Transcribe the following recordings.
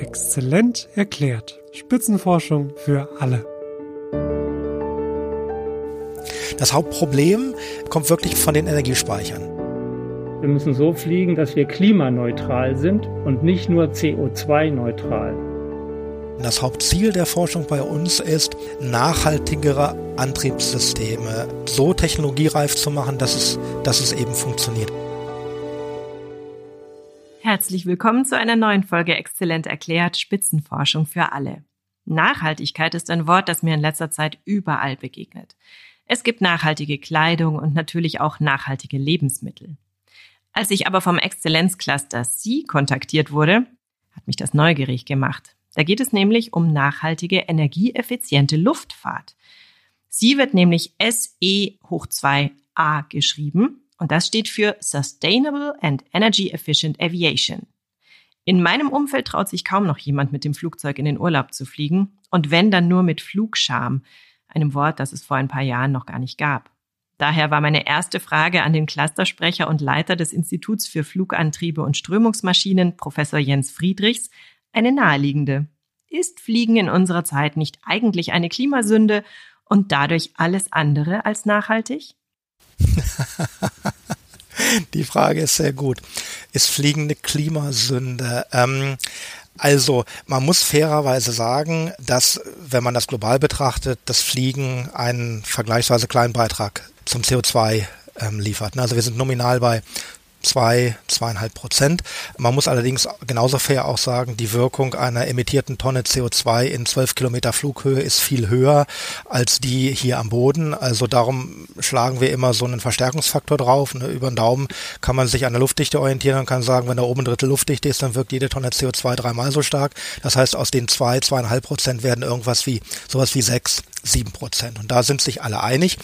Exzellent erklärt. Spitzenforschung für alle. Das Hauptproblem kommt wirklich von den Energiespeichern. Wir müssen so fliegen, dass wir klimaneutral sind und nicht nur CO2-neutral. Das Hauptziel der Forschung bei uns ist, nachhaltigere Antriebssysteme so technologiereif zu machen, dass es, dass es eben funktioniert. Herzlich willkommen zu einer neuen Folge Exzellent erklärt Spitzenforschung für alle. Nachhaltigkeit ist ein Wort, das mir in letzter Zeit überall begegnet. Es gibt nachhaltige Kleidung und natürlich auch nachhaltige Lebensmittel. Als ich aber vom Exzellenzcluster C kontaktiert wurde, hat mich das neugierig gemacht. Da geht es nämlich um nachhaltige, energieeffiziente Luftfahrt. Sie wird nämlich SE hoch 2a geschrieben und das steht für Sustainable and Energy Efficient Aviation. In meinem Umfeld traut sich kaum noch jemand mit dem Flugzeug in den Urlaub zu fliegen und wenn dann nur mit Flugscham, einem Wort, das es vor ein paar Jahren noch gar nicht gab. Daher war meine erste Frage an den Clustersprecher und Leiter des Instituts für Flugantriebe und Strömungsmaschinen, Professor Jens Friedrichs, eine naheliegende. Ist Fliegen in unserer Zeit nicht eigentlich eine Klimasünde und dadurch alles andere als nachhaltig? Die Frage ist sehr gut. Ist Fliegen eine Klimasünde? Ähm, also man muss fairerweise sagen, dass, wenn man das global betrachtet, das Fliegen einen vergleichsweise kleinen Beitrag zum CO2 ähm, liefert. Also wir sind nominal bei zwei, zweieinhalb Prozent. Man muss allerdings genauso fair auch sagen, die Wirkung einer emittierten Tonne CO2 in zwölf Kilometer Flughöhe ist viel höher als die hier am Boden. Also darum schlagen wir immer so einen Verstärkungsfaktor drauf. Ne? Über den Daumen kann man sich an der Luftdichte orientieren und kann sagen, wenn da oben ein Drittel Luftdichte ist, dann wirkt jede Tonne CO2 dreimal so stark. Das heißt, aus den zwei, zweieinhalb Prozent werden irgendwas wie, sowas wie sechs, sieben Prozent. Und da sind sich alle einig.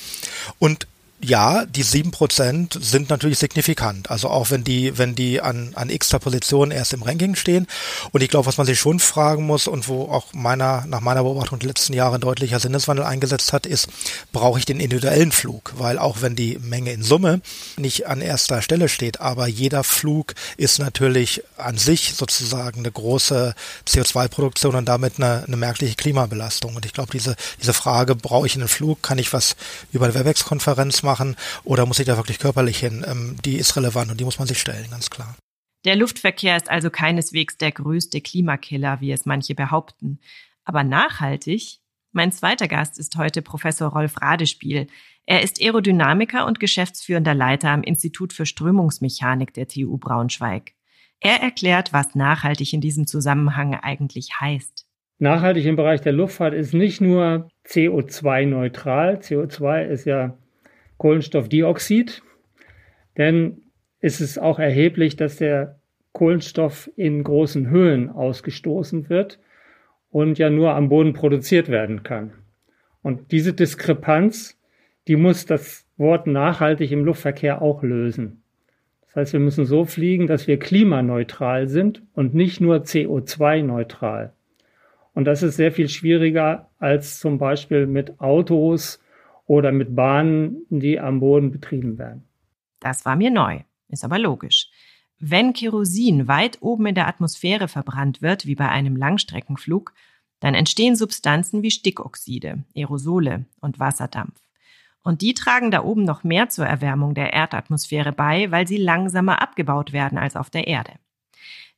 Und ja, die sieben Prozent sind natürlich signifikant. Also auch wenn die, wenn die an, an x-ter Position erst im Ranking stehen. Und ich glaube, was man sich schon fragen muss und wo auch meiner, nach meiner Beobachtung die letzten Jahre deutlicher Sinneswandel eingesetzt hat, ist, brauche ich den individuellen Flug? Weil auch wenn die Menge in Summe nicht an erster Stelle steht, aber jeder Flug ist natürlich an sich sozusagen eine große CO2-Produktion und damit eine, eine merkliche Klimabelastung. Und ich glaube, diese, diese Frage, brauche ich einen Flug? Kann ich was über eine Webex-Konferenz machen? Machen oder muss ich da wirklich körperlich hin? Ähm, die ist relevant und die muss man sich stellen, ganz klar. Der Luftverkehr ist also keineswegs der größte Klimakiller, wie es manche behaupten. Aber nachhaltig? Mein zweiter Gast ist heute Professor Rolf Radespiel. Er ist Aerodynamiker und geschäftsführender Leiter am Institut für Strömungsmechanik der TU Braunschweig. Er erklärt, was nachhaltig in diesem Zusammenhang eigentlich heißt. Nachhaltig im Bereich der Luftfahrt ist nicht nur CO2-neutral. CO2 ist ja Kohlenstoffdioxid, denn es ist auch erheblich, dass der Kohlenstoff in großen Höhen ausgestoßen wird und ja nur am Boden produziert werden kann. Und diese Diskrepanz, die muss das Wort nachhaltig im Luftverkehr auch lösen. Das heißt, wir müssen so fliegen, dass wir klimaneutral sind und nicht nur CO2-neutral. Und das ist sehr viel schwieriger als zum Beispiel mit Autos oder mit Bahnen, die am Boden betrieben werden. Das war mir neu, ist aber logisch. Wenn Kerosin weit oben in der Atmosphäre verbrannt wird, wie bei einem Langstreckenflug, dann entstehen Substanzen wie Stickoxide, Aerosole und Wasserdampf. Und die tragen da oben noch mehr zur Erwärmung der Erdatmosphäre bei, weil sie langsamer abgebaut werden als auf der Erde.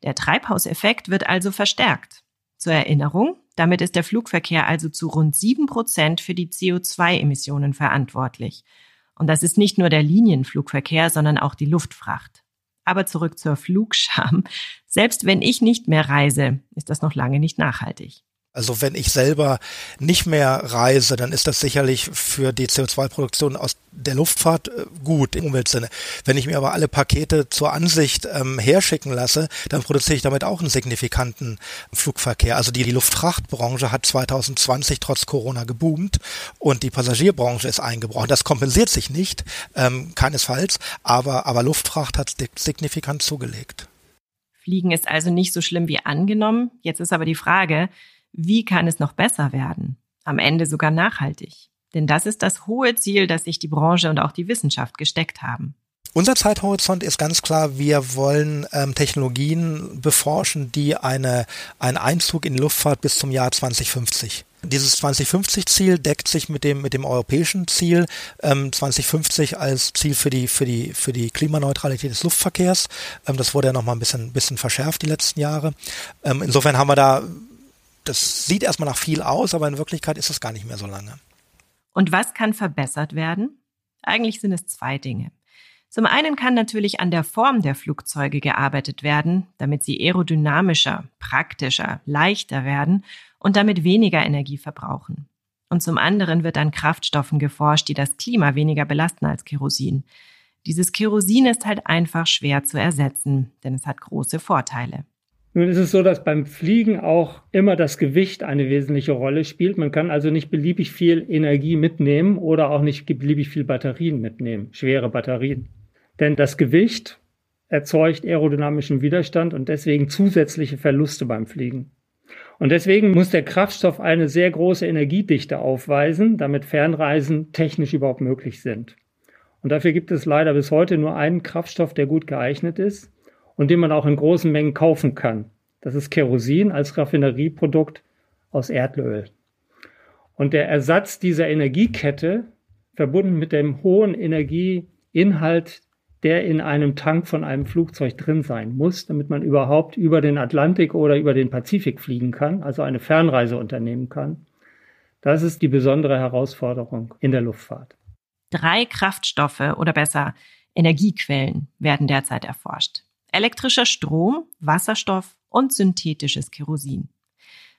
Der Treibhauseffekt wird also verstärkt. Zur Erinnerung, damit ist der Flugverkehr also zu rund sieben Prozent für die CO2-Emissionen verantwortlich. Und das ist nicht nur der Linienflugverkehr, sondern auch die Luftfracht. Aber zurück zur Flugscham. Selbst wenn ich nicht mehr reise, ist das noch lange nicht nachhaltig. Also wenn ich selber nicht mehr reise, dann ist das sicherlich für die CO2-Produktion aus der Luftfahrt äh, gut im Umweltsinne. Wenn ich mir aber alle Pakete zur Ansicht ähm, herschicken lasse, dann produziere ich damit auch einen signifikanten Flugverkehr. Also die, die Luftfrachtbranche hat 2020 trotz Corona geboomt und die Passagierbranche ist eingebrochen. Das kompensiert sich nicht, ähm, keinesfalls, aber, aber Luftfracht hat signifikant zugelegt. Fliegen ist also nicht so schlimm wie angenommen. Jetzt ist aber die Frage, wie kann es noch besser werden? Am Ende sogar nachhaltig. Denn das ist das hohe Ziel, das sich die Branche und auch die Wissenschaft gesteckt haben. Unser Zeithorizont ist ganz klar, wir wollen ähm, Technologien beforschen, die eine, einen Einzug in die Luftfahrt bis zum Jahr 2050 dieses 2050-Ziel deckt sich mit dem, mit dem europäischen Ziel, ähm, 2050 als Ziel für die, für die, für die Klimaneutralität des Luftverkehrs. Ähm, das wurde ja nochmal ein bisschen, bisschen verschärft die letzten Jahre. Ähm, insofern haben wir da, das sieht erstmal nach viel aus, aber in Wirklichkeit ist es gar nicht mehr so lange. Und was kann verbessert werden? Eigentlich sind es zwei Dinge. Zum einen kann natürlich an der Form der Flugzeuge gearbeitet werden, damit sie aerodynamischer, praktischer, leichter werden und damit weniger Energie verbrauchen. Und zum anderen wird an Kraftstoffen geforscht, die das Klima weniger belasten als Kerosin. Dieses Kerosin ist halt einfach schwer zu ersetzen, denn es hat große Vorteile. Nun ist es so, dass beim Fliegen auch immer das Gewicht eine wesentliche Rolle spielt. Man kann also nicht beliebig viel Energie mitnehmen oder auch nicht beliebig viel Batterien mitnehmen, schwere Batterien. Denn das Gewicht erzeugt aerodynamischen Widerstand und deswegen zusätzliche Verluste beim Fliegen. Und deswegen muss der Kraftstoff eine sehr große Energiedichte aufweisen, damit Fernreisen technisch überhaupt möglich sind. Und dafür gibt es leider bis heute nur einen Kraftstoff, der gut geeignet ist und den man auch in großen Mengen kaufen kann. Das ist Kerosin als Raffinerieprodukt aus Erdöl. Und der Ersatz dieser Energiekette, verbunden mit dem hohen Energieinhalt der in einem Tank von einem Flugzeug drin sein muss, damit man überhaupt über den Atlantik oder über den Pazifik fliegen kann, also eine Fernreise unternehmen kann. Das ist die besondere Herausforderung in der Luftfahrt. Drei Kraftstoffe oder besser Energiequellen werden derzeit erforscht. Elektrischer Strom, Wasserstoff und synthetisches Kerosin.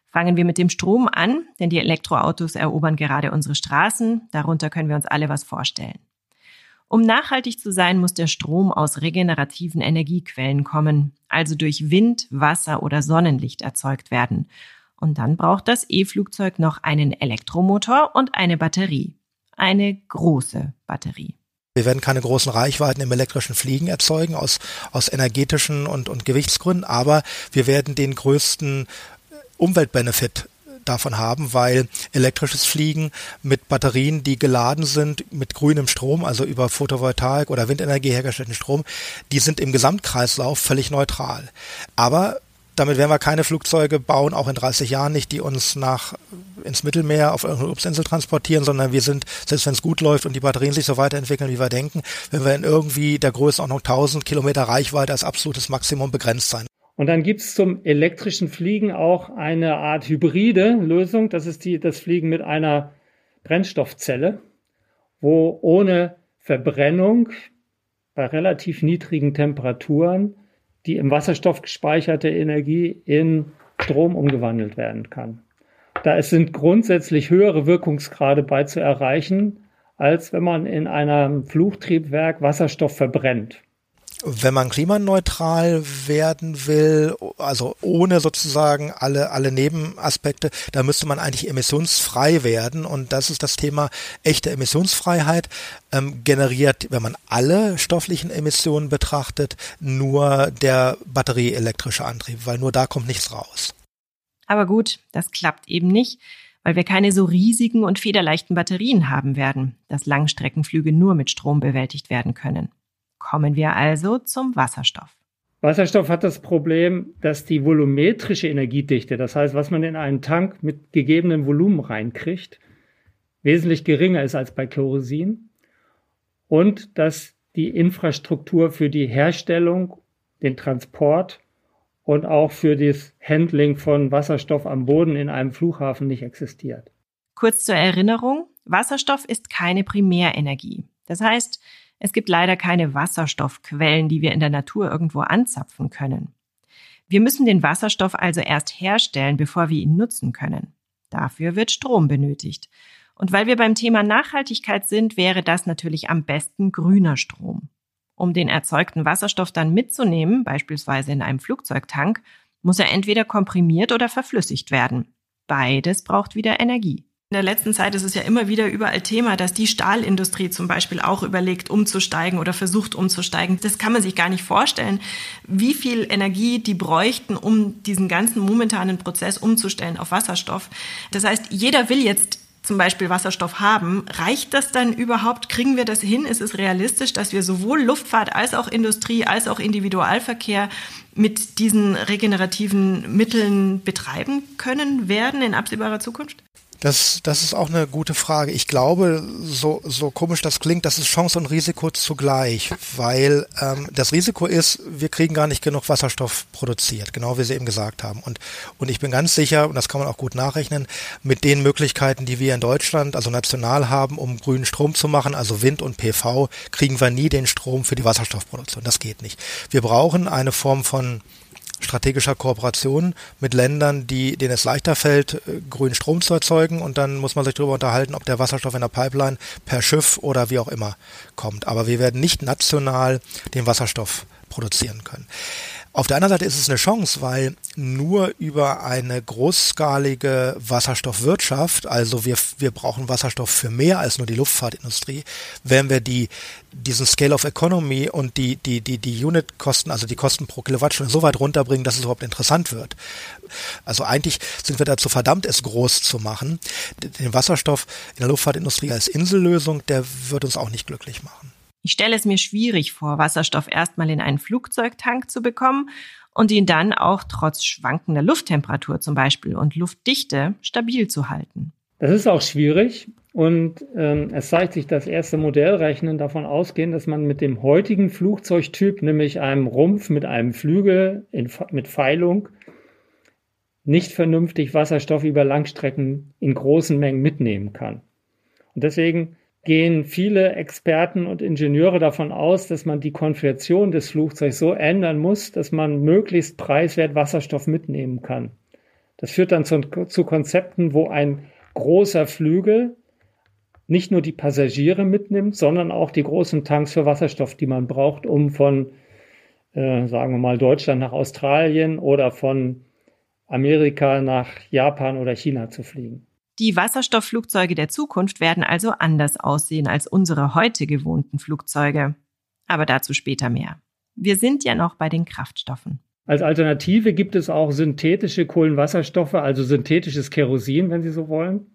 Fangen wir mit dem Strom an, denn die Elektroautos erobern gerade unsere Straßen. Darunter können wir uns alle was vorstellen. Um nachhaltig zu sein, muss der Strom aus regenerativen Energiequellen kommen, also durch Wind, Wasser oder Sonnenlicht erzeugt werden. Und dann braucht das E-Flugzeug noch einen Elektromotor und eine Batterie. Eine große Batterie. Wir werden keine großen Reichweiten im elektrischen Fliegen erzeugen aus, aus energetischen und, und Gewichtsgründen, aber wir werden den größten Umweltbenefit davon haben, weil elektrisches Fliegen mit Batterien, die geladen sind mit grünem Strom, also über Photovoltaik oder Windenergie hergestellten Strom, die sind im Gesamtkreislauf völlig neutral. Aber damit werden wir keine Flugzeuge bauen, auch in 30 Jahren nicht, die uns nach ins Mittelmeer auf irgendeine Obstinsel transportieren, sondern wir sind, selbst wenn es gut läuft und die Batterien sich so weiterentwickeln, wie wir denken, wenn wir in irgendwie der Größenordnung 1000 Kilometer Reichweite als absolutes Maximum begrenzt sein. Und dann gibt's zum elektrischen Fliegen auch eine Art hybride Lösung. Das ist die, das Fliegen mit einer Brennstoffzelle, wo ohne Verbrennung bei relativ niedrigen Temperaturen die im Wasserstoff gespeicherte Energie in Strom umgewandelt werden kann. Da es sind grundsätzlich höhere Wirkungsgrade bei zu erreichen, als wenn man in einem Flugtriebwerk Wasserstoff verbrennt wenn man klimaneutral werden will, also ohne sozusagen alle, alle Nebenaspekte, da müsste man eigentlich emissionsfrei werden. Und das ist das Thema echte Emissionsfreiheit. Ähm, generiert, wenn man alle stofflichen Emissionen betrachtet, nur der batterieelektrische Antrieb, weil nur da kommt nichts raus. Aber gut, das klappt eben nicht, weil wir keine so riesigen und federleichten Batterien haben werden, dass Langstreckenflüge nur mit Strom bewältigt werden können. Kommen wir also zum Wasserstoff. Wasserstoff hat das Problem, dass die volumetrische Energiedichte, das heißt, was man in einen Tank mit gegebenem Volumen reinkriegt, wesentlich geringer ist als bei Kerosin und dass die Infrastruktur für die Herstellung, den Transport und auch für das Handling von Wasserstoff am Boden in einem Flughafen nicht existiert. Kurz zur Erinnerung, Wasserstoff ist keine Primärenergie. Das heißt, es gibt leider keine Wasserstoffquellen, die wir in der Natur irgendwo anzapfen können. Wir müssen den Wasserstoff also erst herstellen, bevor wir ihn nutzen können. Dafür wird Strom benötigt. Und weil wir beim Thema Nachhaltigkeit sind, wäre das natürlich am besten grüner Strom. Um den erzeugten Wasserstoff dann mitzunehmen, beispielsweise in einem Flugzeugtank, muss er entweder komprimiert oder verflüssigt werden. Beides braucht wieder Energie. In der letzten Zeit ist es ja immer wieder überall Thema, dass die Stahlindustrie zum Beispiel auch überlegt, umzusteigen oder versucht umzusteigen. Das kann man sich gar nicht vorstellen, wie viel Energie die bräuchten, um diesen ganzen momentanen Prozess umzustellen auf Wasserstoff. Das heißt, jeder will jetzt zum Beispiel Wasserstoff haben, reicht das dann überhaupt? Kriegen wir das hin? Ist es realistisch, dass wir sowohl Luftfahrt als auch Industrie als auch Individualverkehr mit diesen regenerativen Mitteln betreiben können werden in absehbarer Zukunft? Das, das ist auch eine gute Frage. Ich glaube, so, so komisch das klingt, das ist Chance und Risiko zugleich, weil ähm, das Risiko ist, wir kriegen gar nicht genug Wasserstoff produziert, genau wie Sie eben gesagt haben. Und, und ich bin ganz sicher, und das kann man auch gut nachrechnen, mit den Möglichkeiten, die wir in Deutschland, also national haben, um grünen Strom zu machen, also Wind und PV, kriegen wir nie den Strom für die Wasserstoffproduktion. Das geht nicht. Wir brauchen eine Form von strategischer Kooperation mit Ländern, die, denen es leichter fällt, äh, grünen Strom zu erzeugen. Und dann muss man sich darüber unterhalten, ob der Wasserstoff in der Pipeline per Schiff oder wie auch immer kommt. Aber wir werden nicht national den Wasserstoff produzieren können. Auf der anderen Seite ist es eine Chance, weil nur über eine großskalige Wasserstoffwirtschaft, also wir, wir brauchen Wasserstoff für mehr als nur die Luftfahrtindustrie, werden wir die, diesen Scale of Economy und die, die, die, die Unit-Kosten, also die Kosten pro Kilowattstunde so weit runterbringen, dass es überhaupt interessant wird. Also eigentlich sind wir dazu verdammt, es groß zu machen. Den Wasserstoff in der Luftfahrtindustrie als Insellösung, der wird uns auch nicht glücklich machen. Ich stelle es mir schwierig vor, Wasserstoff erstmal in einen Flugzeugtank zu bekommen und ihn dann auch trotz schwankender Lufttemperatur zum Beispiel und Luftdichte stabil zu halten. Das ist auch schwierig und ähm, es zeigt sich, dass erste Modellrechnen davon ausgehen, dass man mit dem heutigen Flugzeugtyp, nämlich einem Rumpf mit einem Flügel in, mit Pfeilung, nicht vernünftig Wasserstoff über Langstrecken in großen Mengen mitnehmen kann. Und deswegen gehen viele Experten und Ingenieure davon aus, dass man die Konfiguration des Flugzeugs so ändern muss, dass man möglichst preiswert Wasserstoff mitnehmen kann. Das führt dann zu, zu Konzepten, wo ein großer Flügel nicht nur die Passagiere mitnimmt, sondern auch die großen Tanks für Wasserstoff, die man braucht, um von, äh, sagen wir mal, Deutschland nach Australien oder von Amerika nach Japan oder China zu fliegen. Die Wasserstoffflugzeuge der Zukunft werden also anders aussehen als unsere heute gewohnten Flugzeuge. Aber dazu später mehr. Wir sind ja noch bei den Kraftstoffen. Als Alternative gibt es auch synthetische Kohlenwasserstoffe, also synthetisches Kerosin, wenn Sie so wollen,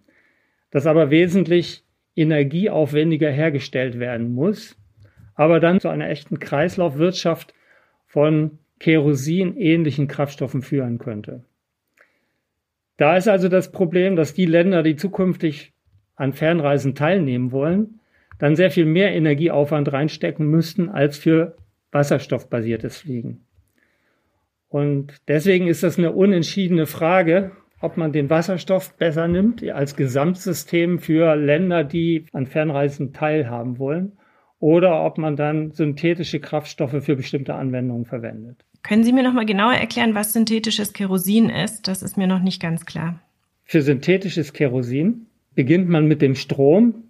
das aber wesentlich energieaufwendiger hergestellt werden muss, aber dann zu einer echten Kreislaufwirtschaft von Kerosin ähnlichen Kraftstoffen führen könnte. Da ist also das Problem, dass die Länder, die zukünftig an Fernreisen teilnehmen wollen, dann sehr viel mehr Energieaufwand reinstecken müssten als für wasserstoffbasiertes Fliegen. Und deswegen ist das eine unentschiedene Frage, ob man den Wasserstoff besser nimmt als Gesamtsystem für Länder, die an Fernreisen teilhaben wollen, oder ob man dann synthetische Kraftstoffe für bestimmte Anwendungen verwendet. Können Sie mir noch mal genauer erklären, was synthetisches Kerosin ist? Das ist mir noch nicht ganz klar. Für synthetisches Kerosin beginnt man mit dem Strom,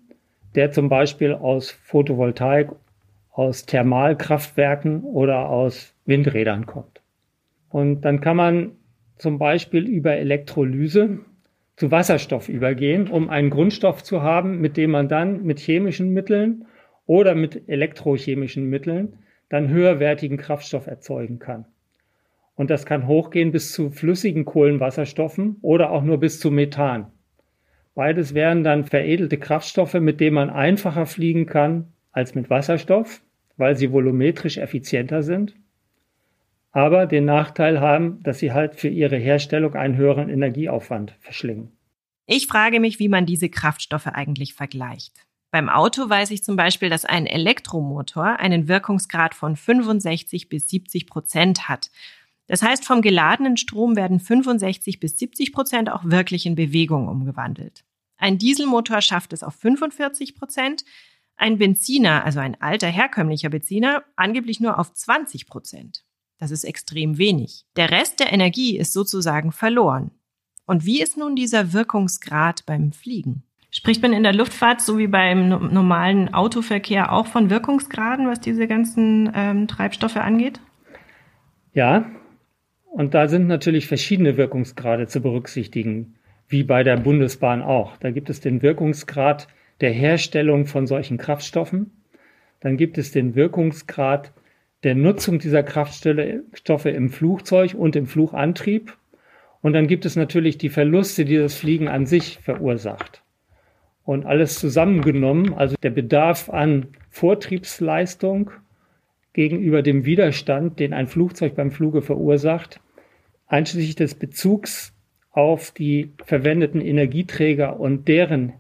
der zum Beispiel aus Photovoltaik, aus Thermalkraftwerken oder aus Windrädern kommt. Und dann kann man zum Beispiel über Elektrolyse zu Wasserstoff übergehen, um einen Grundstoff zu haben, mit dem man dann mit chemischen Mitteln oder mit elektrochemischen Mitteln dann höherwertigen Kraftstoff erzeugen kann. Und das kann hochgehen bis zu flüssigen Kohlenwasserstoffen oder auch nur bis zu Methan. Beides wären dann veredelte Kraftstoffe, mit denen man einfacher fliegen kann als mit Wasserstoff, weil sie volumetrisch effizienter sind, aber den Nachteil haben, dass sie halt für ihre Herstellung einen höheren Energieaufwand verschlingen. Ich frage mich, wie man diese Kraftstoffe eigentlich vergleicht. Beim Auto weiß ich zum Beispiel, dass ein Elektromotor einen Wirkungsgrad von 65 bis 70 Prozent hat. Das heißt, vom geladenen Strom werden 65 bis 70 Prozent auch wirklich in Bewegung umgewandelt. Ein Dieselmotor schafft es auf 45 Prozent, ein Benziner, also ein alter herkömmlicher Benziner, angeblich nur auf 20 Prozent. Das ist extrem wenig. Der Rest der Energie ist sozusagen verloren. Und wie ist nun dieser Wirkungsgrad beim Fliegen? Spricht man in der Luftfahrt so wie beim normalen Autoverkehr auch von Wirkungsgraden, was diese ganzen ähm, Treibstoffe angeht? Ja, und da sind natürlich verschiedene Wirkungsgrade zu berücksichtigen, wie bei der Bundesbahn auch. Da gibt es den Wirkungsgrad der Herstellung von solchen Kraftstoffen. Dann gibt es den Wirkungsgrad der Nutzung dieser Kraftstoffe im Flugzeug und im Flugantrieb. Und dann gibt es natürlich die Verluste, die das Fliegen an sich verursacht. Und alles zusammengenommen, also der Bedarf an Vortriebsleistung gegenüber dem Widerstand, den ein Flugzeug beim Fluge verursacht, einschließlich des Bezugs auf die verwendeten Energieträger und deren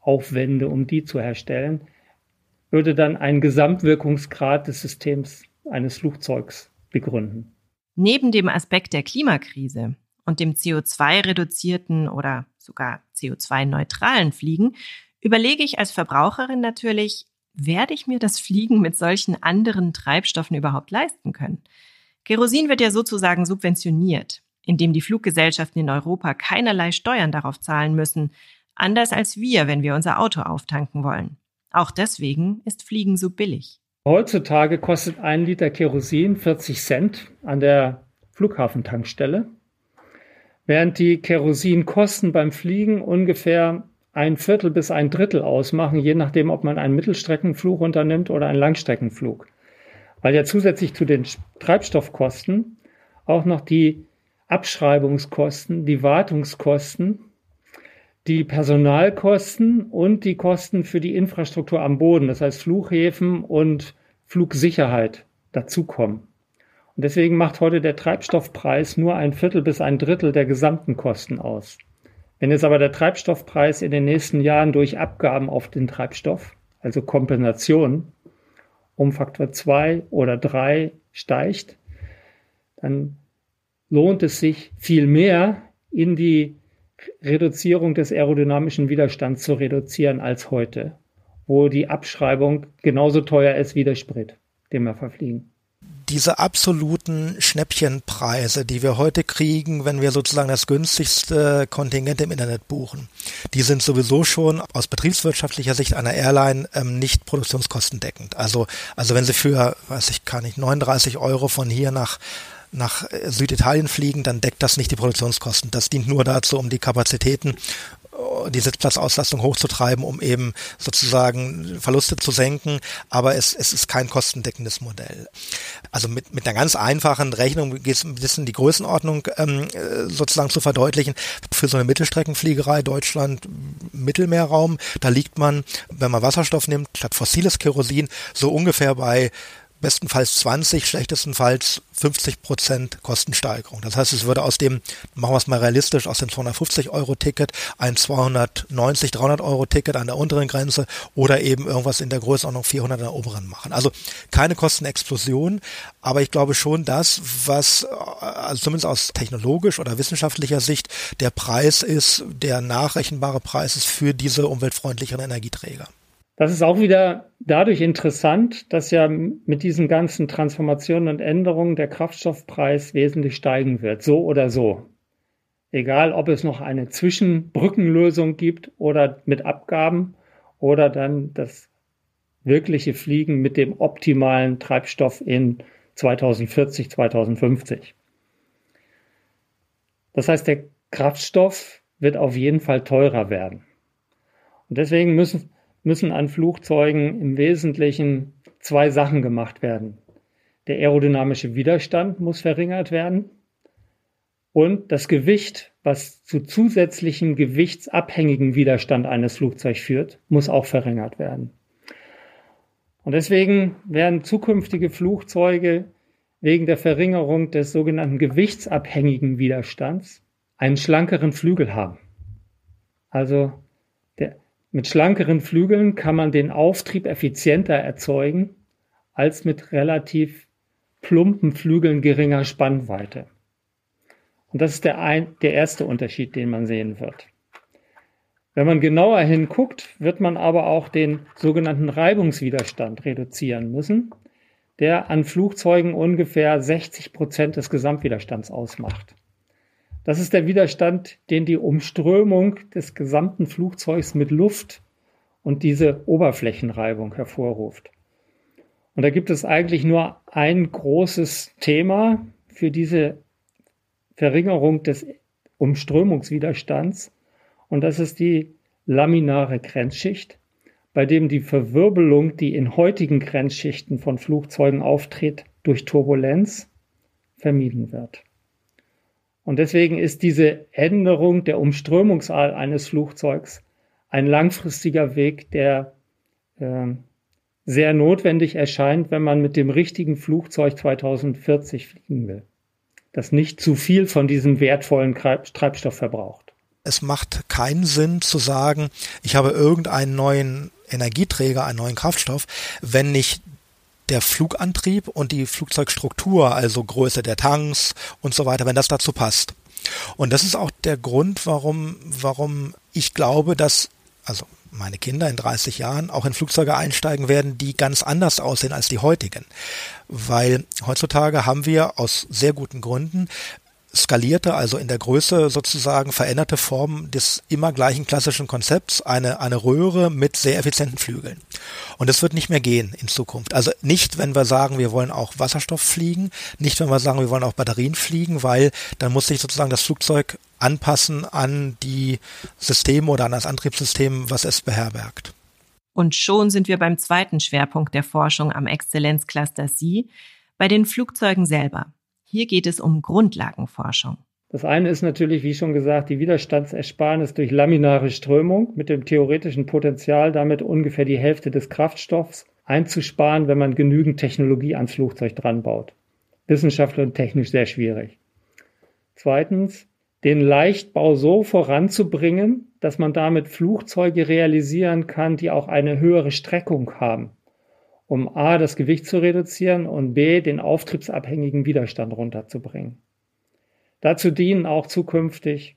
Aufwände, um die zu herstellen, würde dann einen Gesamtwirkungsgrad des Systems eines Flugzeugs begründen. Neben dem Aspekt der Klimakrise und dem CO2-reduzierten oder sogar CO2-neutralen Fliegen überlege ich als Verbraucherin natürlich, werde ich mir das Fliegen mit solchen anderen Treibstoffen überhaupt leisten können? Kerosin wird ja sozusagen subventioniert, indem die Fluggesellschaften in Europa keinerlei Steuern darauf zahlen müssen, anders als wir, wenn wir unser Auto auftanken wollen. Auch deswegen ist Fliegen so billig. Heutzutage kostet ein Liter Kerosin 40 Cent an der Flughafentankstelle, während die Kerosinkosten beim Fliegen ungefähr ein Viertel bis ein Drittel ausmachen, je nachdem, ob man einen Mittelstreckenflug unternimmt oder einen Langstreckenflug. Weil ja zusätzlich zu den Treibstoffkosten auch noch die Abschreibungskosten, die Wartungskosten, die Personalkosten und die Kosten für die Infrastruktur am Boden, das heißt Flughäfen und Flugsicherheit dazukommen. Und deswegen macht heute der Treibstoffpreis nur ein Viertel bis ein Drittel der gesamten Kosten aus. Wenn jetzt aber der Treibstoffpreis in den nächsten Jahren durch Abgaben auf den Treibstoff, also Kompensation, um Faktor 2 oder 3 steigt, dann lohnt es sich viel mehr in die Reduzierung des aerodynamischen Widerstands zu reduzieren als heute, wo die Abschreibung genauso teuer ist wie der Sprit, den wir verfliegen diese absoluten Schnäppchenpreise, die wir heute kriegen, wenn wir sozusagen das günstigste Kontingent im Internet buchen, die sind sowieso schon aus betriebswirtschaftlicher Sicht einer Airline ähm, nicht produktionskostendeckend. Also, also wenn Sie für, weiß ich gar nicht, 39 Euro von hier nach nach äh, Süditalien fliegen, dann deckt das nicht die Produktionskosten. Das dient nur dazu, um die Kapazitäten die Sitzplatzauslastung hochzutreiben, um eben sozusagen Verluste zu senken. Aber es, es ist kein kostendeckendes Modell. Also mit, mit einer ganz einfachen Rechnung geht es ein bisschen die Größenordnung ähm, sozusagen zu verdeutlichen. Für so eine Mittelstreckenfliegerei Deutschland Mittelmeerraum, da liegt man, wenn man Wasserstoff nimmt, statt fossiles Kerosin, so ungefähr bei bestenfalls 20, schlechtestenfalls 50 Prozent Kostensteigerung. Das heißt, es würde aus dem, machen wir es mal realistisch, aus dem 250 Euro Ticket ein 290, 300 Euro Ticket an der unteren Grenze oder eben irgendwas in der Größenordnung 400 an der oberen machen. Also keine Kostenexplosion, aber ich glaube schon das, was also zumindest aus technologisch oder wissenschaftlicher Sicht der Preis ist, der nachrechenbare Preis ist für diese umweltfreundlicheren Energieträger. Das ist auch wieder dadurch interessant, dass ja mit diesen ganzen Transformationen und Änderungen der Kraftstoffpreis wesentlich steigen wird, so oder so. Egal, ob es noch eine Zwischenbrückenlösung gibt oder mit Abgaben oder dann das wirkliche Fliegen mit dem optimalen Treibstoff in 2040, 2050. Das heißt, der Kraftstoff wird auf jeden Fall teurer werden. Und deswegen müssen, müssen an Flugzeugen im Wesentlichen zwei Sachen gemacht werden. Der aerodynamische Widerstand muss verringert werden und das Gewicht, was zu zusätzlichem gewichtsabhängigen Widerstand eines Flugzeugs führt, muss auch verringert werden. Und deswegen werden zukünftige Flugzeuge wegen der Verringerung des sogenannten gewichtsabhängigen Widerstands einen schlankeren Flügel haben. Also mit schlankeren Flügeln kann man den Auftrieb effizienter erzeugen als mit relativ plumpen Flügeln geringer Spannweite. Und das ist der, ein, der erste Unterschied, den man sehen wird. Wenn man genauer hinguckt, wird man aber auch den sogenannten Reibungswiderstand reduzieren müssen, der an Flugzeugen ungefähr 60 Prozent des Gesamtwiderstands ausmacht. Das ist der Widerstand, den die Umströmung des gesamten Flugzeugs mit Luft und diese Oberflächenreibung hervorruft. Und da gibt es eigentlich nur ein großes Thema für diese Verringerung des Umströmungswiderstands und das ist die laminare Grenzschicht, bei dem die Verwirbelung, die in heutigen Grenzschichten von Flugzeugen auftritt, durch Turbulenz vermieden wird. Und deswegen ist diese Änderung der Umströmungsart eines Flugzeugs ein langfristiger Weg, der äh, sehr notwendig erscheint, wenn man mit dem richtigen Flugzeug 2040 fliegen will, das nicht zu viel von diesem wertvollen Treibstoff verbraucht. Es macht keinen Sinn zu sagen, ich habe irgendeinen neuen Energieträger, einen neuen Kraftstoff, wenn nicht der Flugantrieb und die Flugzeugstruktur, also Größe der Tanks und so weiter, wenn das dazu passt. Und das ist auch der Grund, warum, warum ich glaube, dass, also meine Kinder in 30 Jahren auch in Flugzeuge einsteigen werden, die ganz anders aussehen als die heutigen. Weil heutzutage haben wir aus sehr guten Gründen skalierte, also in der Größe sozusagen veränderte Form des immer gleichen klassischen Konzepts, eine, eine Röhre mit sehr effizienten Flügeln. Und das wird nicht mehr gehen in Zukunft. Also nicht, wenn wir sagen, wir wollen auch Wasserstoff fliegen, nicht, wenn wir sagen, wir wollen auch Batterien fliegen, weil dann muss sich sozusagen das Flugzeug anpassen an die Systeme oder an das Antriebssystem, was es beherbergt. Und schon sind wir beim zweiten Schwerpunkt der Forschung am Exzellenzcluster C, bei den Flugzeugen selber. Hier geht es um Grundlagenforschung. Das eine ist natürlich, wie schon gesagt, die Widerstandsersparnis durch laminare Strömung mit dem theoretischen Potenzial, damit ungefähr die Hälfte des Kraftstoffs einzusparen, wenn man genügend Technologie ans Flugzeug dran baut. Wissenschaftlich und technisch sehr schwierig. Zweitens, den Leichtbau so voranzubringen, dass man damit Flugzeuge realisieren kann, die auch eine höhere Streckung haben um A, das Gewicht zu reduzieren und B, den auftriebsabhängigen Widerstand runterzubringen. Dazu dienen auch zukünftig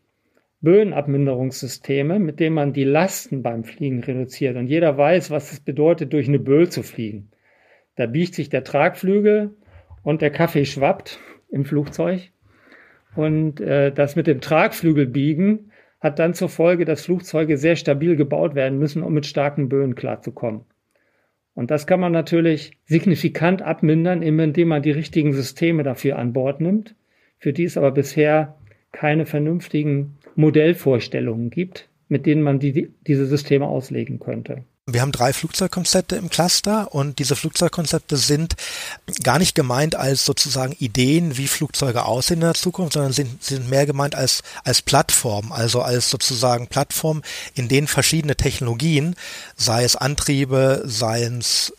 Böenabminderungssysteme, mit denen man die Lasten beim Fliegen reduziert. Und jeder weiß, was es bedeutet, durch eine Böe zu fliegen. Da biegt sich der Tragflügel und der Kaffee schwappt im Flugzeug. Und äh, das mit dem Tragflügel biegen hat dann zur Folge, dass Flugzeuge sehr stabil gebaut werden müssen, um mit starken Böen klarzukommen. Und das kann man natürlich signifikant abmindern, indem man die richtigen Systeme dafür an Bord nimmt, für die es aber bisher keine vernünftigen Modellvorstellungen gibt, mit denen man die, diese Systeme auslegen könnte. Wir haben drei Flugzeugkonzepte im Cluster und diese Flugzeugkonzepte sind gar nicht gemeint als sozusagen Ideen, wie Flugzeuge aussehen in der Zukunft, sondern sind, sind mehr gemeint als, als Plattform, also als sozusagen Plattform, in denen verschiedene Technologien, sei es Antriebe, sei es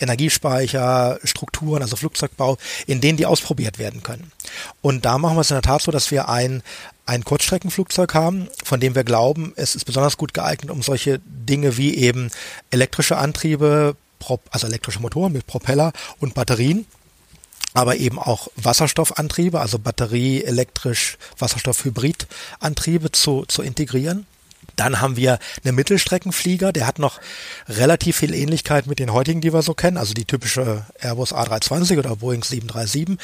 Energiespeicher, Strukturen, also Flugzeugbau, in denen die ausprobiert werden können. Und da machen wir es in der Tat so, dass wir ein, ein Kurzstreckenflugzeug haben, von dem wir glauben, es ist besonders gut geeignet, um solche Dinge wie eben elektrische Antriebe, also elektrische Motoren mit Propeller und Batterien, aber eben auch Wasserstoffantriebe, also Batterie, elektrisch, Wasserstoff-Hybrid-Antriebe zu, zu integrieren. Dann haben wir einen Mittelstreckenflieger, der hat noch relativ viel Ähnlichkeit mit den heutigen, die wir so kennen, also die typische Airbus A320 oder Boeing 737.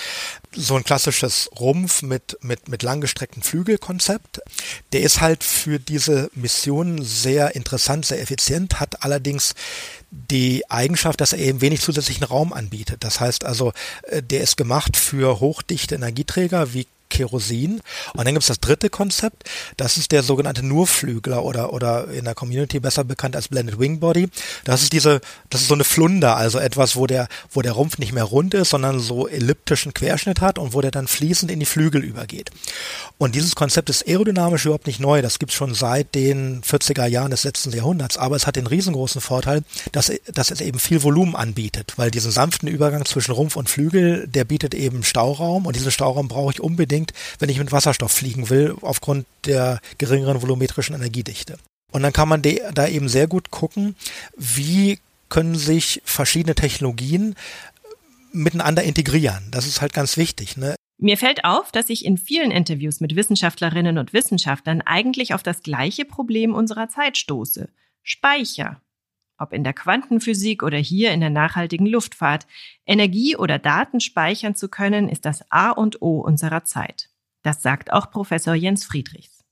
So ein klassisches Rumpf mit, mit, mit langgestrecktem Flügelkonzept. Der ist halt für diese Mission sehr interessant, sehr effizient, hat allerdings die Eigenschaft, dass er eben wenig zusätzlichen Raum anbietet. Das heißt also, äh, der ist gemacht für hochdichte Energieträger wie Kerosin. Und dann gibt es das dritte Konzept, das ist der sogenannte Nurflügler oder, oder in der Community besser bekannt als Blended Wing Body. Das ist diese, das ist so eine Flunder, also etwas, wo der, wo der Rumpf nicht mehr rund ist, sondern so elliptischen Querschnitt hat und wo der dann fließend in die Flügel übergeht. Und dieses Konzept ist aerodynamisch überhaupt nicht neu. Das gibt es schon seit den 40er Jahren des letzten Jahrhunderts. Aber es hat den riesengroßen Vorteil, dass, dass es eben viel Volumen anbietet, weil diesen sanften Übergang zwischen Rumpf und Flügel, der bietet eben Stauraum und diesen Stauraum brauche ich unbedingt unbedingt, wenn ich mit Wasserstoff fliegen will, aufgrund der geringeren volumetrischen Energiedichte. Und dann kann man da eben sehr gut gucken, wie können sich verschiedene Technologien miteinander integrieren. Das ist halt ganz wichtig. Ne? Mir fällt auf, dass ich in vielen Interviews mit Wissenschaftlerinnen und Wissenschaftlern eigentlich auf das gleiche Problem unserer Zeit stoße. Speicher. Ob in der Quantenphysik oder hier in der nachhaltigen Luftfahrt, Energie oder Daten speichern zu können, ist das A und O unserer Zeit. Das sagt auch Professor Jens Friedrichs.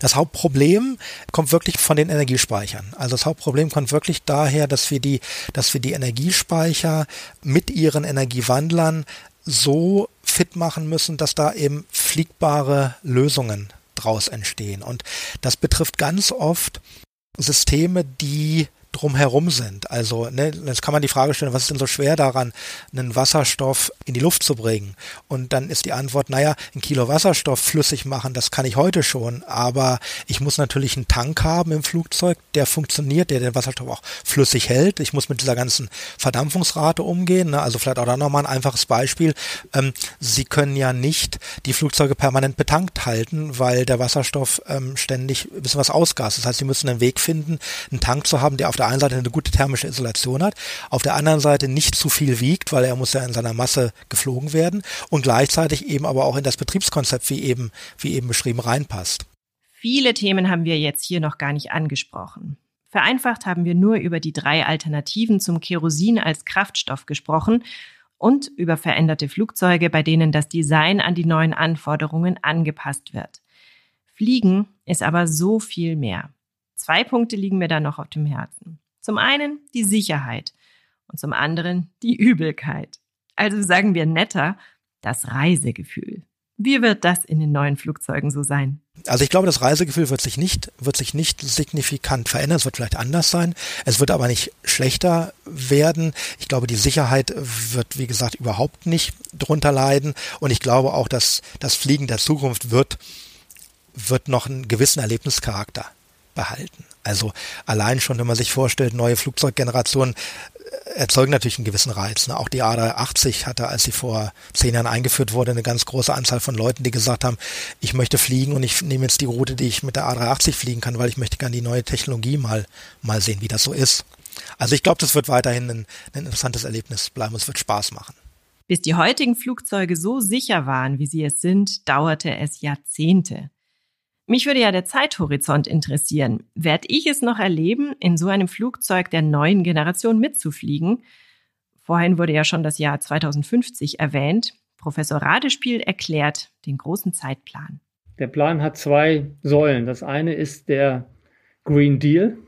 Das Hauptproblem kommt wirklich von den Energiespeichern. Also das Hauptproblem kommt wirklich daher, dass wir die, dass wir die Energiespeicher mit ihren Energiewandlern so fit machen müssen, dass da eben fliegbare Lösungen draus entstehen. Und das betrifft ganz oft Systeme, die drumherum sind. Also ne, jetzt kann man die Frage stellen, was ist denn so schwer daran, einen Wasserstoff in die Luft zu bringen? Und dann ist die Antwort, naja, ein Kilo Wasserstoff flüssig machen, das kann ich heute schon, aber ich muss natürlich einen Tank haben im Flugzeug, der funktioniert, der den Wasserstoff auch flüssig hält. Ich muss mit dieser ganzen Verdampfungsrate umgehen. Ne? Also vielleicht auch da nochmal ein einfaches Beispiel. Ähm, Sie können ja nicht die Flugzeuge permanent betankt halten, weil der Wasserstoff ähm, ständig ein bisschen was ausgast. Das heißt, Sie müssen einen Weg finden, einen Tank zu haben, der auf der einen Seite eine gute thermische Isolation hat, auf der anderen Seite nicht zu viel wiegt, weil er muss ja in seiner Masse geflogen werden und gleichzeitig eben aber auch in das Betriebskonzept, wie eben, wie eben beschrieben, reinpasst. Viele Themen haben wir jetzt hier noch gar nicht angesprochen. Vereinfacht haben wir nur über die drei Alternativen zum Kerosin als Kraftstoff gesprochen und über veränderte Flugzeuge, bei denen das Design an die neuen Anforderungen angepasst wird. Fliegen ist aber so viel mehr. Zwei Punkte liegen mir da noch auf dem Herzen. Zum einen die Sicherheit und zum anderen die Übelkeit. Also sagen wir netter, das Reisegefühl. Wie wird das in den neuen Flugzeugen so sein? Also ich glaube, das Reisegefühl wird sich nicht, wird sich nicht signifikant verändern. Es wird vielleicht anders sein. Es wird aber nicht schlechter werden. Ich glaube, die Sicherheit wird, wie gesagt, überhaupt nicht drunter leiden. Und ich glaube auch, dass das Fliegen der Zukunft wird, wird noch einen gewissen Erlebnischarakter behalten. Also allein schon, wenn man sich vorstellt, neue Flugzeuggenerationen äh, erzeugen natürlich einen gewissen Reiz. Ne? Auch die A380 hatte, als sie vor zehn Jahren eingeführt wurde, eine ganz große Anzahl von Leuten, die gesagt haben, ich möchte fliegen und ich nehme jetzt die Route, die ich mit der A380 fliegen kann, weil ich möchte gerne die neue Technologie mal, mal sehen, wie das so ist. Also ich glaube, das wird weiterhin ein, ein interessantes Erlebnis bleiben. Es wird Spaß machen. Bis die heutigen Flugzeuge so sicher waren, wie sie es sind, dauerte es Jahrzehnte. Mich würde ja der Zeithorizont interessieren. Werd ich es noch erleben, in so einem Flugzeug der neuen Generation mitzufliegen? Vorhin wurde ja schon das Jahr 2050 erwähnt. Professor Radespiel erklärt den großen Zeitplan. Der Plan hat zwei Säulen. Das eine ist der Green Deal,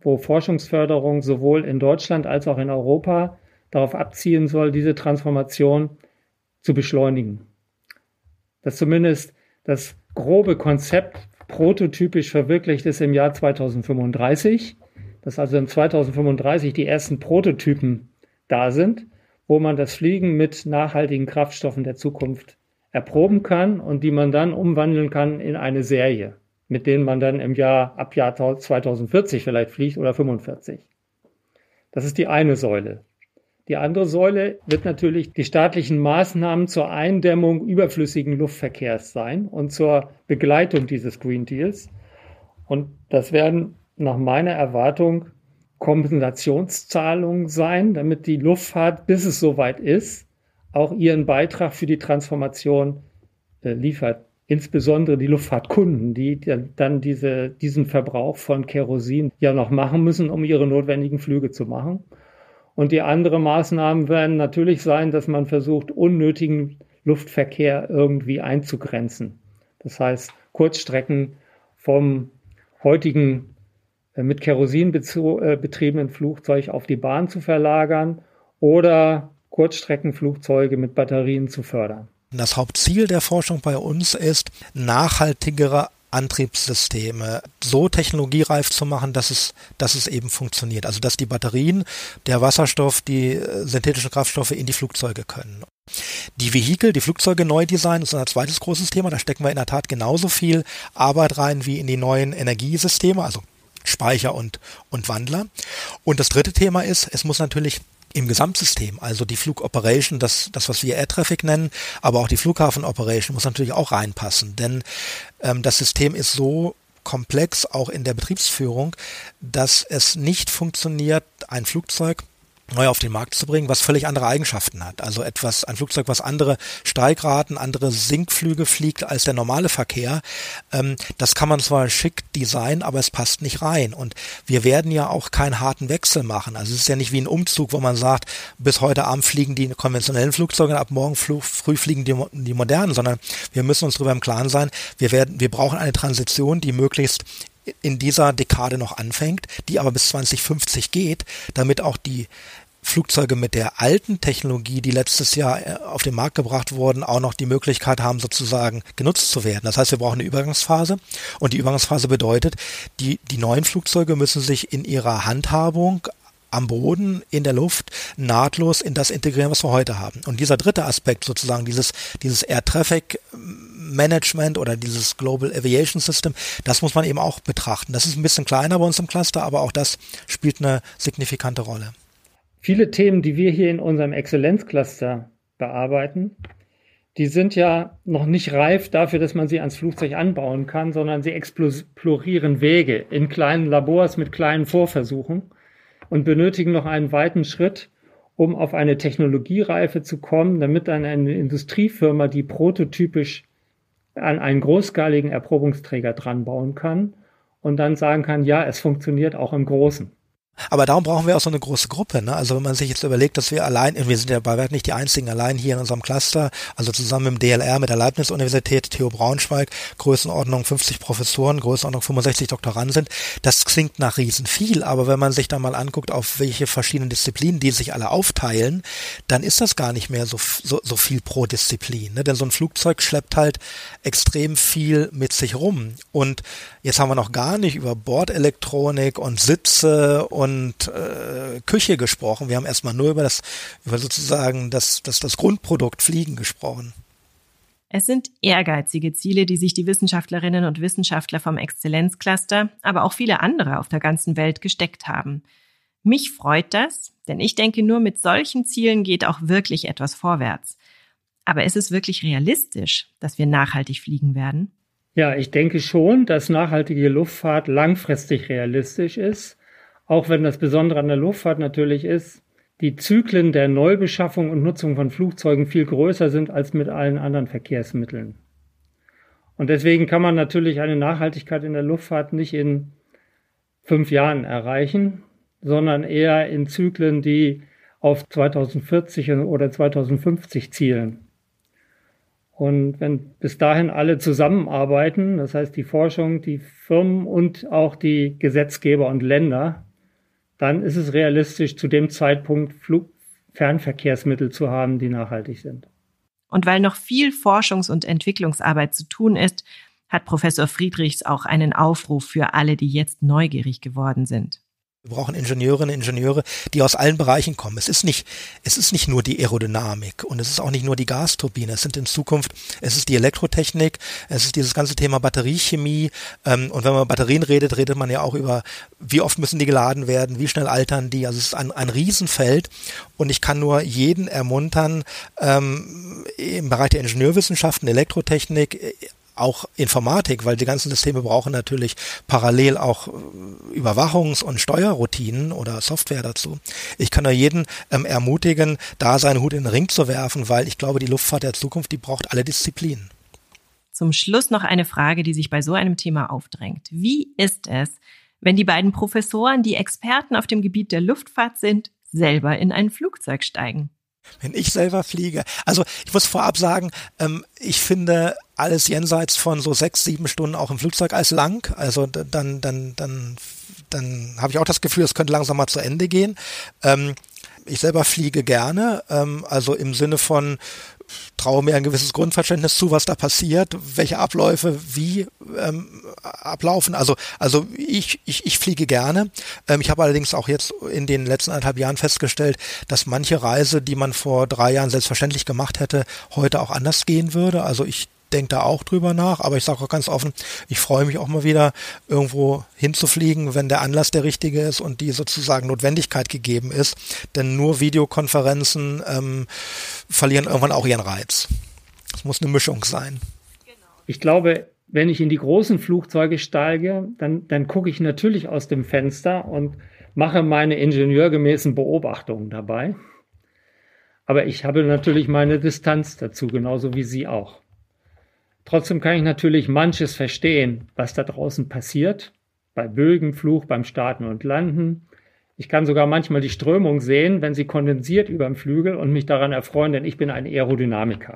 wo Forschungsförderung sowohl in Deutschland als auch in Europa darauf abzielen soll, diese Transformation zu beschleunigen. Dass zumindest das grobe Konzept prototypisch verwirklicht ist im Jahr 2035, dass also im 2035 die ersten Prototypen da sind, wo man das Fliegen mit nachhaltigen Kraftstoffen der Zukunft erproben kann und die man dann umwandeln kann in eine Serie, mit denen man dann im Jahr ab Jahr 2040 vielleicht fliegt oder 45. Das ist die eine Säule. Die andere Säule wird natürlich die staatlichen Maßnahmen zur Eindämmung überflüssigen Luftverkehrs sein und zur Begleitung dieses Green Deals. Und das werden nach meiner Erwartung Kompensationszahlungen sein, damit die Luftfahrt, bis es soweit ist, auch ihren Beitrag für die Transformation äh, liefert. Insbesondere die Luftfahrtkunden, die dann diese, diesen Verbrauch von Kerosin ja noch machen müssen, um ihre notwendigen Flüge zu machen. Und die anderen Maßnahmen werden natürlich sein, dass man versucht, unnötigen Luftverkehr irgendwie einzugrenzen. Das heißt, Kurzstrecken vom heutigen äh, mit Kerosin äh, betriebenen Flugzeug auf die Bahn zu verlagern oder Kurzstreckenflugzeuge mit Batterien zu fördern. Das Hauptziel der Forschung bei uns ist, nachhaltigere Antriebssysteme so technologiereif zu machen, dass es, dass es eben funktioniert. Also dass die Batterien, der Wasserstoff, die äh, synthetischen Kraftstoffe in die Flugzeuge können. Die Vehikel, die Flugzeuge neu designen, ist ein zweites großes Thema. Da stecken wir in der Tat genauso viel Arbeit rein wie in die neuen Energiesysteme, also Speicher und, und Wandler. Und das dritte Thema ist, es muss natürlich im Gesamtsystem. Also die Flugoperation, das, das was wir Air Traffic nennen, aber auch die Flughafen Operation muss natürlich auch reinpassen. Denn ähm, das System ist so komplex, auch in der Betriebsführung, dass es nicht funktioniert, ein Flugzeug neu auf den Markt zu bringen, was völlig andere Eigenschaften hat. Also etwas, ein Flugzeug, was andere Steigraten, andere Sinkflüge fliegt als der normale Verkehr. Ähm, das kann man zwar schick designen, aber es passt nicht rein. Und wir werden ja auch keinen harten Wechsel machen. Also es ist ja nicht wie ein Umzug, wo man sagt, bis heute Abend fliegen die konventionellen Flugzeuge, ab morgen früh fliegen die, die modernen, sondern wir müssen uns darüber im Klaren sein, wir werden, wir brauchen eine Transition, die möglichst in dieser Dekade noch anfängt, die aber bis 2050 geht, damit auch die Flugzeuge mit der alten Technologie, die letztes Jahr äh, auf den Markt gebracht wurden, auch noch die Möglichkeit haben, sozusagen genutzt zu werden. Das heißt, wir brauchen eine Übergangsphase und die Übergangsphase bedeutet, die, die neuen Flugzeuge müssen sich in ihrer Handhabung am Boden, in der Luft, nahtlos in das integrieren, was wir heute haben. Und dieser dritte Aspekt sozusagen, dieses, dieses Air Traffic Management oder dieses Global Aviation System, das muss man eben auch betrachten. Das ist ein bisschen kleiner bei uns im Cluster, aber auch das spielt eine signifikante Rolle. Viele Themen, die wir hier in unserem Exzellenzcluster bearbeiten, die sind ja noch nicht reif dafür, dass man sie ans Flugzeug anbauen kann, sondern sie explorieren Wege in kleinen Labors mit kleinen Vorversuchen und benötigen noch einen weiten Schritt, um auf eine Technologiereife zu kommen, damit dann eine Industriefirma die prototypisch an einen großskaligen Erprobungsträger dran bauen kann und dann sagen kann, ja, es funktioniert auch im Großen. Aber darum brauchen wir auch so eine große Gruppe. Ne? Also wenn man sich jetzt überlegt, dass wir allein, wir sind ja bei Werk nicht die einzigen allein hier in unserem Cluster, also zusammen mit dem DLR, mit der Leibniz-Universität, Theo Braunschweig, Größenordnung 50 Professoren, Größenordnung 65 Doktoranden sind, das klingt nach riesen viel, aber wenn man sich da mal anguckt, auf welche verschiedenen Disziplinen die sich alle aufteilen, dann ist das gar nicht mehr so, so, so viel pro Disziplin. Ne? Denn so ein Flugzeug schleppt halt extrem viel mit sich rum. Und jetzt haben wir noch gar nicht über Bordelektronik und Sitze und und äh, Küche gesprochen. Wir haben erstmal nur über das, über sozusagen das, das, das Grundprodukt Fliegen gesprochen. Es sind ehrgeizige Ziele, die sich die Wissenschaftlerinnen und Wissenschaftler vom Exzellenzcluster, aber auch viele andere auf der ganzen Welt gesteckt haben. Mich freut das, denn ich denke, nur mit solchen Zielen geht auch wirklich etwas vorwärts. Aber ist es wirklich realistisch, dass wir nachhaltig fliegen werden? Ja, ich denke schon, dass nachhaltige Luftfahrt langfristig realistisch ist. Auch wenn das Besondere an der Luftfahrt natürlich ist, die Zyklen der Neubeschaffung und Nutzung von Flugzeugen viel größer sind als mit allen anderen Verkehrsmitteln. Und deswegen kann man natürlich eine Nachhaltigkeit in der Luftfahrt nicht in fünf Jahren erreichen, sondern eher in Zyklen, die auf 2040 oder 2050 zielen. Und wenn bis dahin alle zusammenarbeiten, das heißt die Forschung, die Firmen und auch die Gesetzgeber und Länder, dann ist es realistisch, zu dem Zeitpunkt Flug Fernverkehrsmittel zu haben, die nachhaltig sind. Und weil noch viel Forschungs- und Entwicklungsarbeit zu tun ist, hat Professor Friedrichs auch einen Aufruf für alle, die jetzt neugierig geworden sind. Wir brauchen Ingenieurinnen, Ingenieure, die aus allen Bereichen kommen. Es ist nicht, es ist nicht nur die Aerodynamik und es ist auch nicht nur die Gasturbine. Es sind in Zukunft, es ist die Elektrotechnik, es ist dieses ganze Thema Batteriechemie. Ähm, und wenn man über Batterien redet, redet man ja auch über, wie oft müssen die geladen werden, wie schnell altern die. Also es ist ein, ein Riesenfeld und ich kann nur jeden ermuntern, ähm, im Bereich der Ingenieurwissenschaften, Elektrotechnik, auch Informatik, weil die ganzen Systeme brauchen natürlich parallel auch äh, Überwachungs- und Steuerroutinen oder Software dazu. Ich kann nur jeden ähm, ermutigen, da seinen Hut in den Ring zu werfen, weil ich glaube, die Luftfahrt der Zukunft, die braucht alle Disziplinen. Zum Schluss noch eine Frage, die sich bei so einem Thema aufdrängt. Wie ist es, wenn die beiden Professoren, die Experten auf dem Gebiet der Luftfahrt sind, selber in ein Flugzeug steigen? Wenn ich selber fliege. Also ich muss vorab sagen, ähm, ich finde alles jenseits von so sechs, sieben Stunden auch im Flugzeug als lang. Also dann, dann, dann, dann habe ich auch das Gefühl, es könnte langsam mal zu Ende gehen. Ähm, ich selber fliege gerne, ähm, also im Sinne von traue mir ein gewisses Grundverständnis zu, was da passiert, welche Abläufe wie ähm, ablaufen. Also, also ich, ich, ich fliege gerne. Ähm, ich habe allerdings auch jetzt in den letzten anderthalb Jahren festgestellt, dass manche Reise, die man vor drei Jahren selbstverständlich gemacht hätte, heute auch anders gehen würde. Also ich denke da auch drüber nach, aber ich sage auch ganz offen, ich freue mich auch mal wieder, irgendwo hinzufliegen, wenn der Anlass der richtige ist und die sozusagen Notwendigkeit gegeben ist. Denn nur Videokonferenzen ähm, verlieren irgendwann auch ihren Reiz. Es muss eine Mischung sein. Ich glaube, wenn ich in die großen Flugzeuge steige, dann, dann gucke ich natürlich aus dem Fenster und mache meine ingenieurgemäßen Beobachtungen dabei. Aber ich habe natürlich meine Distanz dazu, genauso wie Sie auch. Trotzdem kann ich natürlich manches verstehen, was da draußen passiert. Bei Bögenfluch, beim Starten und Landen. Ich kann sogar manchmal die Strömung sehen, wenn sie kondensiert über dem Flügel und mich daran erfreuen, denn ich bin ein Aerodynamiker.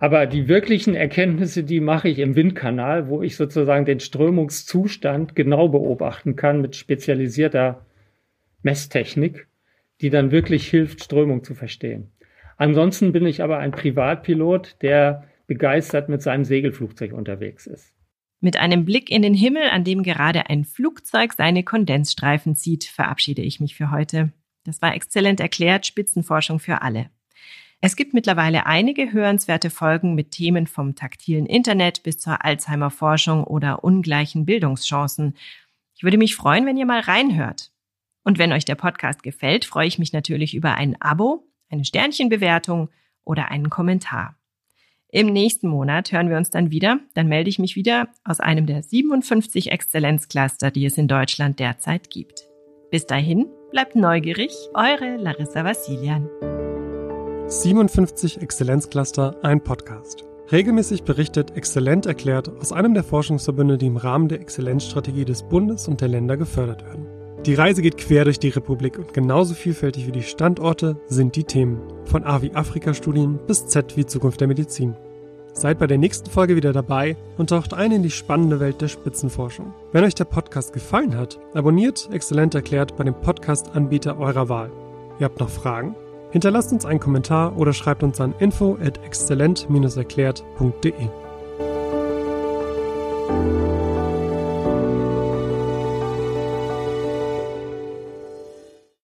Aber die wirklichen Erkenntnisse, die mache ich im Windkanal, wo ich sozusagen den Strömungszustand genau beobachten kann mit spezialisierter Messtechnik. die dann wirklich hilft, Strömung zu verstehen. Ansonsten bin ich aber ein Privatpilot, der begeistert mit seinem Segelflugzeug unterwegs ist. Mit einem Blick in den Himmel, an dem gerade ein Flugzeug seine Kondensstreifen zieht, verabschiede ich mich für heute. Das war exzellent erklärt, Spitzenforschung für alle. Es gibt mittlerweile einige hörenswerte Folgen mit Themen vom taktilen Internet bis zur Alzheimer-Forschung oder ungleichen Bildungschancen. Ich würde mich freuen, wenn ihr mal reinhört. Und wenn euch der Podcast gefällt, freue ich mich natürlich über ein Abo, eine Sternchenbewertung oder einen Kommentar. Im nächsten Monat hören wir uns dann wieder. Dann melde ich mich wieder aus einem der 57 Exzellenzcluster, die es in Deutschland derzeit gibt. Bis dahin, bleibt neugierig, eure Larissa Vassilian. 57 Exzellenzcluster, ein Podcast. Regelmäßig berichtet Exzellent erklärt aus einem der Forschungsverbünde, die im Rahmen der Exzellenzstrategie des Bundes und der Länder gefördert werden. Die Reise geht quer durch die Republik und genauso vielfältig wie die Standorte sind die Themen. Von A wie Afrika-Studien bis Z wie Zukunft der Medizin. Seid bei der nächsten Folge wieder dabei und taucht ein in die spannende Welt der Spitzenforschung. Wenn euch der Podcast gefallen hat, abonniert Exzellent erklärt bei dem Podcast-Anbieter eurer Wahl. Ihr habt noch Fragen? Hinterlasst uns einen Kommentar oder schreibt uns an info at exzellent-erklärt.de.